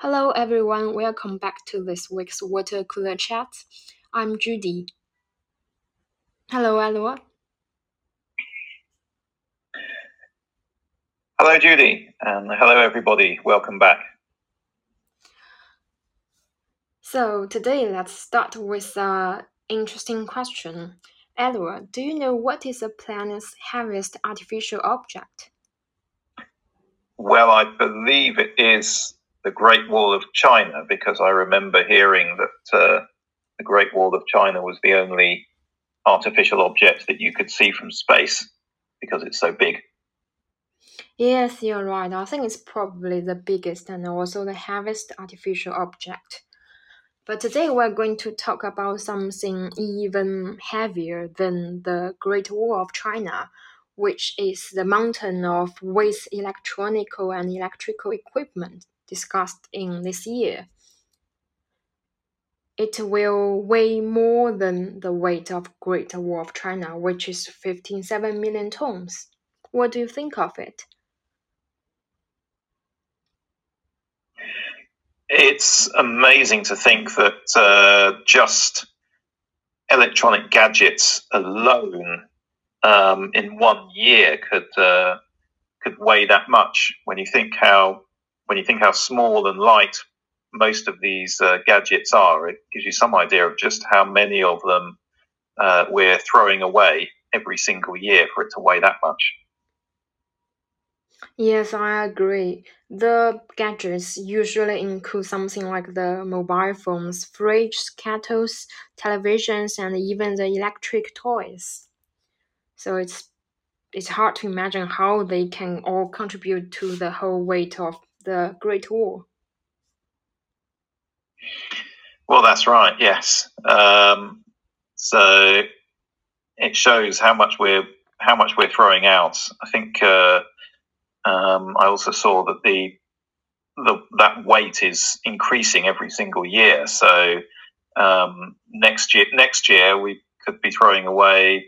Hello everyone, welcome back to this week's Water Cooler Chat. I'm Judy. Hello, Edward. Hello, Judy, and hello, everybody. Welcome back. So, today let's start with an interesting question. Edward, do you know what is a planet's heaviest artificial object? Well, I believe it is the Great Wall of China because I remember hearing that uh, the Great Wall of China was the only artificial object that you could see from space because it's so big. Yes, you're right. I think it's probably the biggest and also the heaviest artificial object. But today we're going to talk about something even heavier than the Great Wall of China, which is the mountain of waste electronical and electrical equipment discussed in this year. It will weigh more than the weight of Great Wall of China, which is 15.7 million tons. What do you think of it? It's amazing to think that uh, just electronic gadgets alone um, in one year could uh, could weigh that much. When you think how when you think how small and light most of these uh, gadgets are, it gives you some idea of just how many of them uh, we're throwing away every single year for it to weigh that much. Yes, I agree. The gadgets usually include something like the mobile phones, fridges, kettles, televisions, and even the electric toys. So it's it's hard to imagine how they can all contribute to the whole weight of the Great Wall. Well, that's right. Yes. Um, so it shows how much we're how much we're throwing out. I think uh, um, I also saw that the, the that weight is increasing every single year. So um, next year, next year we could be throwing away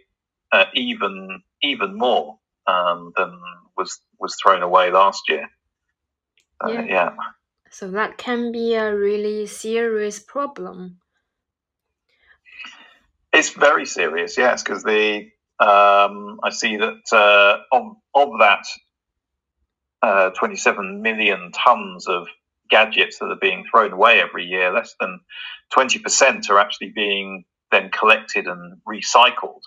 uh, even even more um, than was was thrown away last year. Uh, yeah. yeah. So that can be a really serious problem. It's very serious, yes, because the um, I see that uh, of of that uh, 27 million tons of gadgets that are being thrown away every year, less than 20% are actually being then collected and recycled.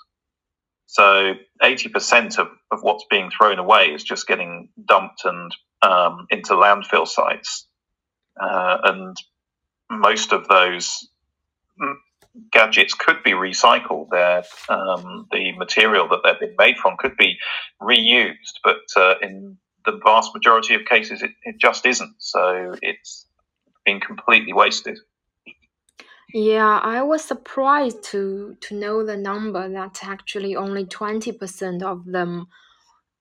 So 80% of, of what's being thrown away is just getting dumped and um, into landfill sites. Uh, and most of those gadgets could be recycled. Um, the material that they've been made from could be reused, but uh, in the vast majority of cases, it, it just isn't. So it's been completely wasted. Yeah, I was surprised to to know the number that actually only twenty percent of them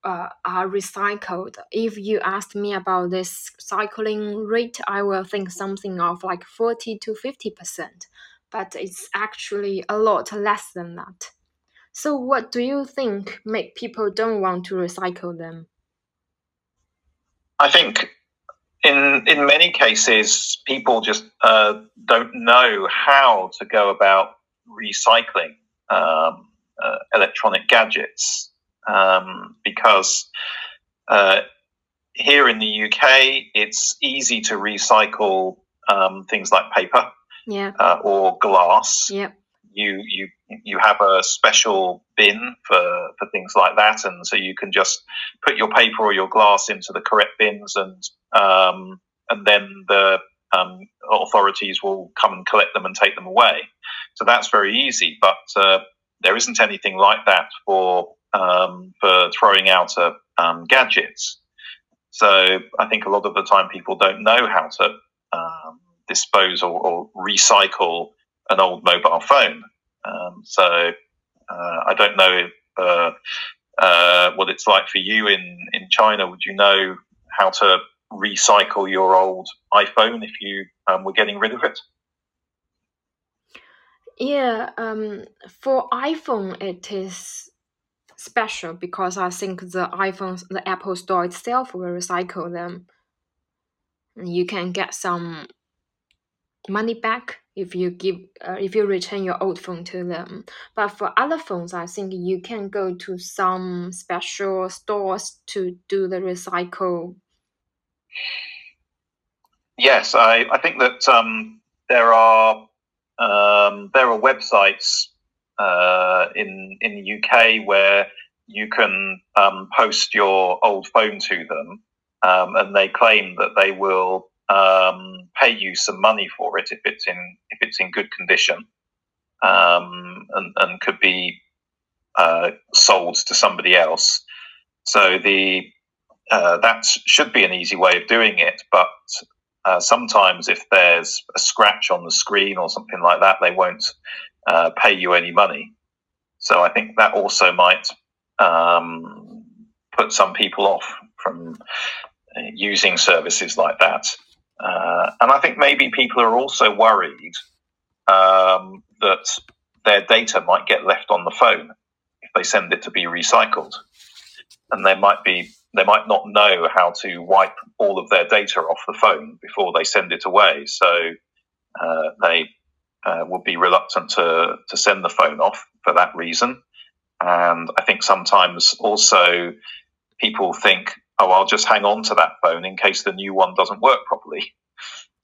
uh, are recycled. If you asked me about this cycling rate, I will think something of like forty to fifty percent, but it's actually a lot less than that. So, what do you think make people don't want to recycle them? I think in in many cases, people just uh, don't know how to go about recycling um, uh, electronic gadgets um, because uh, here in the UK, it's easy to recycle um, things like paper yeah. Uh, or glass. Yep you you you have a special bin for for things like that, and so you can just put your paper or your glass into the correct bins, and um, and then the um, authorities will come and collect them and take them away. So that's very easy, but uh, there isn't anything like that for um, for throwing out uh, um, gadgets. So I think a lot of the time people don't know how to um, dispose or, or recycle an old mobile phone. Um, so uh, I don't know if, uh, uh, what it's like for you in, in China. Would you know how to recycle your old iPhone if you um, were getting rid of it? Yeah, um, for iPhone, it is special because I think the iPhone, the Apple Store itself will recycle them. you can get some money back if you give uh, if you return your old phone to them but for other phones i think you can go to some special stores to do the recycle yes i, I think that um, there are um, there are websites uh, in in the uk where you can um, post your old phone to them um, and they claim that they will um, pay you some money for it if it's in if it's in good condition, um, and, and could be uh, sold to somebody else. So the uh, that should be an easy way of doing it, but uh, sometimes if there's a scratch on the screen or something like that, they won't uh, pay you any money. So I think that also might um, put some people off from uh, using services like that. Uh, and I think maybe people are also worried um, that their data might get left on the phone if they send it to be recycled, and they might be they might not know how to wipe all of their data off the phone before they send it away. So uh, they uh, would be reluctant to to send the phone off for that reason. And I think sometimes also people think oh, I'll just hang on to that phone in case the new one doesn't work properly.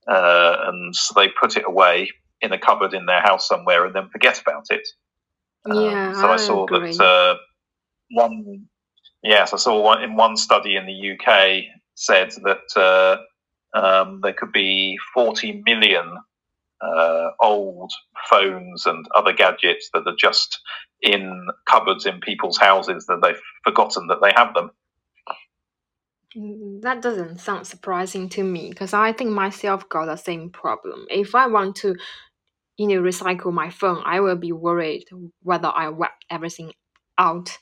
Uh, and so they put it away in a cupboard in their house somewhere and then forget about it. Yeah, Um, yeah, so I, I saw agree. that uh, one, yes, I saw one in one study in the UK said that uh, um, there could be 40 million uh, old phones and other gadgets that are just in cupboards in people's houses that they've forgotten that they have them. Mm, That doesn't sound surprising to me because I think myself got the same problem. If I want to, you know, recycle my phone, I will be worried whether I wipe everything out.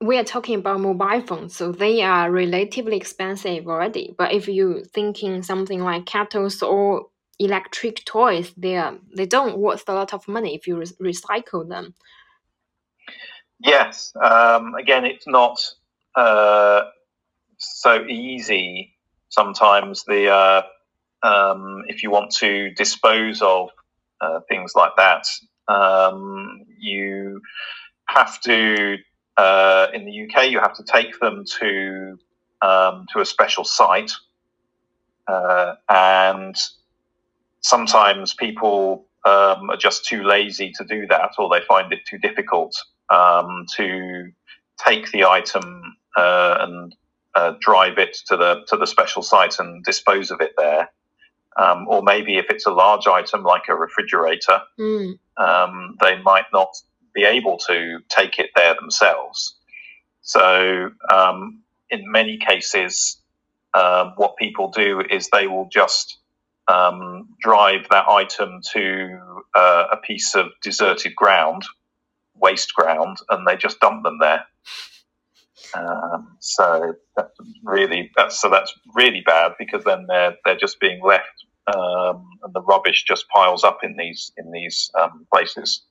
We are talking about mobile phones, so they are relatively expensive already. But if you're thinking something like kettles or electric toys, they they don't worth a lot of money if you re- recycle them. Yes. Um, again, it's not uh, so easy sometimes. The uh, um, if you want to dispose of uh, things like that, um, you have to uh, in the UK you have to take them to um, to a special site, uh, and sometimes people um, are just too lazy to do that, or they find it too difficult um, to take the item uh, and uh, drive it to the to the special site and dispose of it there. Um, or maybe if it's a large item like a refrigerator, Mm. um, they might not be able to take it there themselves. So, um, in many cases, um, what people do is they will just um, drive that item to uh, a piece of deserted ground, waste ground, and they just dump them there. Um, so that's really that's so that's really bad because then they're they're just being left, um, and the rubbish just piles up in these in these um, places.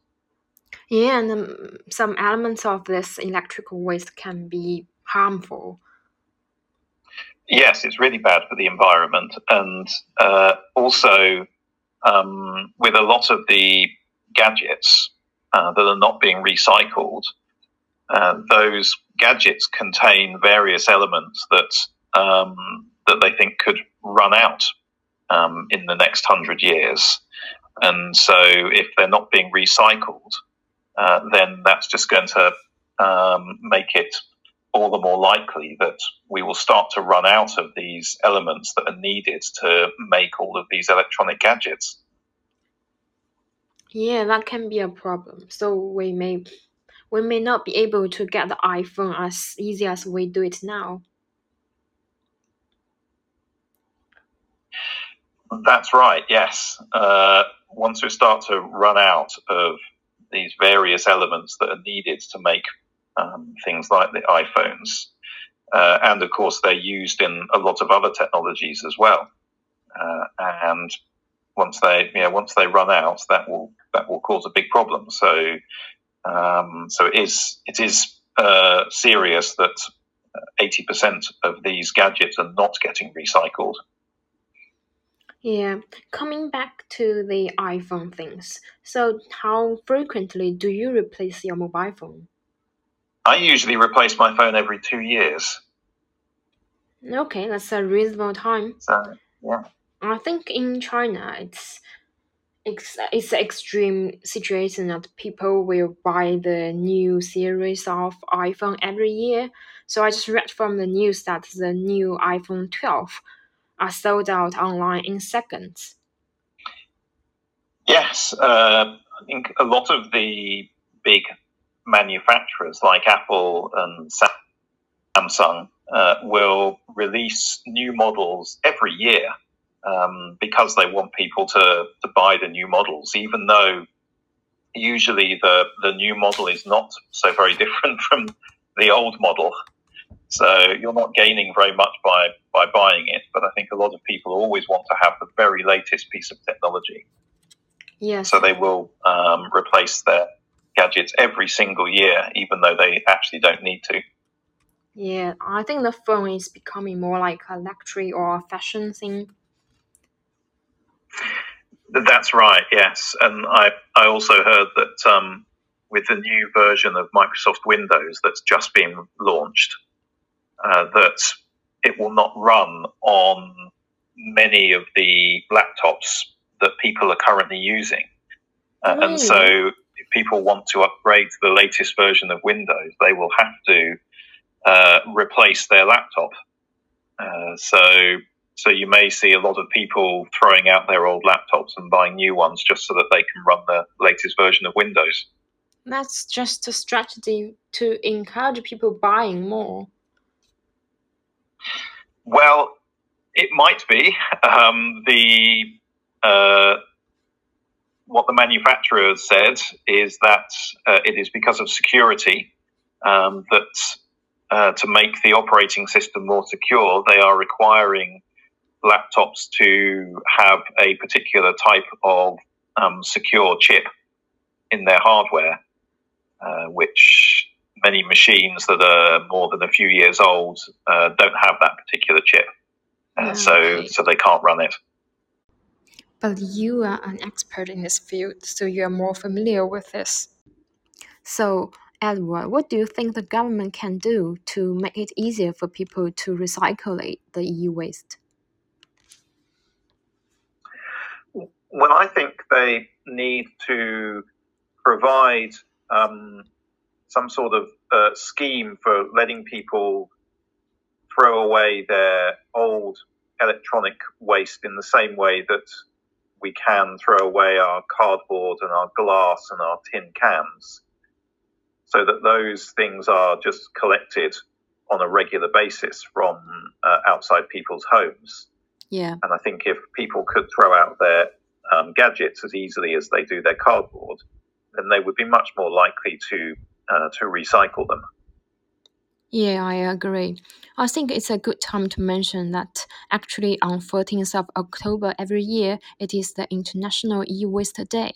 Yeah, and um, some elements of this electrical waste can be harmful. Yes, it's really bad for the environment, and uh, also um, with a lot of the gadgets uh, that are not being recycled, uh, those gadgets contain various elements that um, that they think could run out um, in the next hundred years, and so if they're not being recycled, uh, then that's just going to um, make it all the more likely that we will start to run out of these elements that are needed to make all of these electronic gadgets. Yeah, that can be a problem. So we may we may not be able to get the iPhone as easy as we do it now. That's right, yes. Uh, once we start to run out of these various elements that are needed to make um, things like the iPhones, uh, and of course they're used in a lot of other technologies as well. Uh, and once they, yeah, once they run out, that will that will cause a big problem. So, um, so it is it is uh, serious that eighty percent of these gadgets are not getting recycled. Yeah, coming back to the iPhone things. So, how frequently do you replace your mobile phone? I usually replace my phone every two years. Okay, that's a reasonable time. So, yeah. I think in China, it's it's it's an extreme situation that people will buy the new series of iPhone every year. So I just read from the news that the new iPhone 12 are sold out online in seconds. Yes, uh, I think a lot of the big manufacturers like Apple and Samsung uh, will release new models every year um, because they want people to, to buy the new models, even though usually the, the new model is not so very different from the old model. So you're not gaining very much by, by buying it, but I think a lot of people always want to have the very latest piece of technology. Yes. So they will um, replace their gadgets every single year, even though they actually don't need to. Yeah, I think the phone is becoming more like a luxury or a fashion thing. That's right, yes. And I, I also heard that um, with the new version of Microsoft Windows that's just been launched, uh, that it will not run on many of the laptops that people are currently using. Uh, Really? And so, if people want to upgrade to the latest version of Windows, they will have to uh, replace their laptop. Uh, so, so you may see a lot of people throwing out their old laptops and buying new ones just so that they can run the latest version of Windows. That's just a strategy to encourage people buying more. Well, it might be um, the uh, what the manufacturer has said is that uh, it is because of security um, that uh, to make the operating system more secure, they are requiring laptops to have a particular type of um, secure chip in their hardware, uh, which many machines that are more than a few years old uh, don't have that particular chip. Yeah, so, so they can't run it. But you are an expert in this field, so you are more familiar with this. So, Edward, what do you think the government can do to make it easier for people to recycle the e-waste? Well, I think they need to provide um, some sort of uh, scheme for letting people throw away their old electronic waste in the same way that we can throw away our cardboard and our glass and our tin cans, so that those things are just collected on a regular basis from uh, outside people's homes. Yeah, And I think if people could throw out their um, gadgets as easily as they do their cardboard, then they would be much more likely to uh, to recycle them. Yeah, I agree. I think it's a good time to mention that actually on 14th of October every year, it is the International E-Waste Day.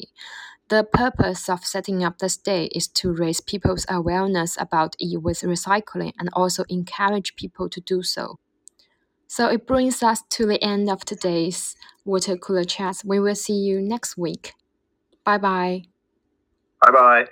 The purpose of setting up this day is to raise people's awareness about e-waste recycling and also encourage people to do so. So it brings us to the end of today's water cooler chat. We will see you next week. Bye bye. Bye bye.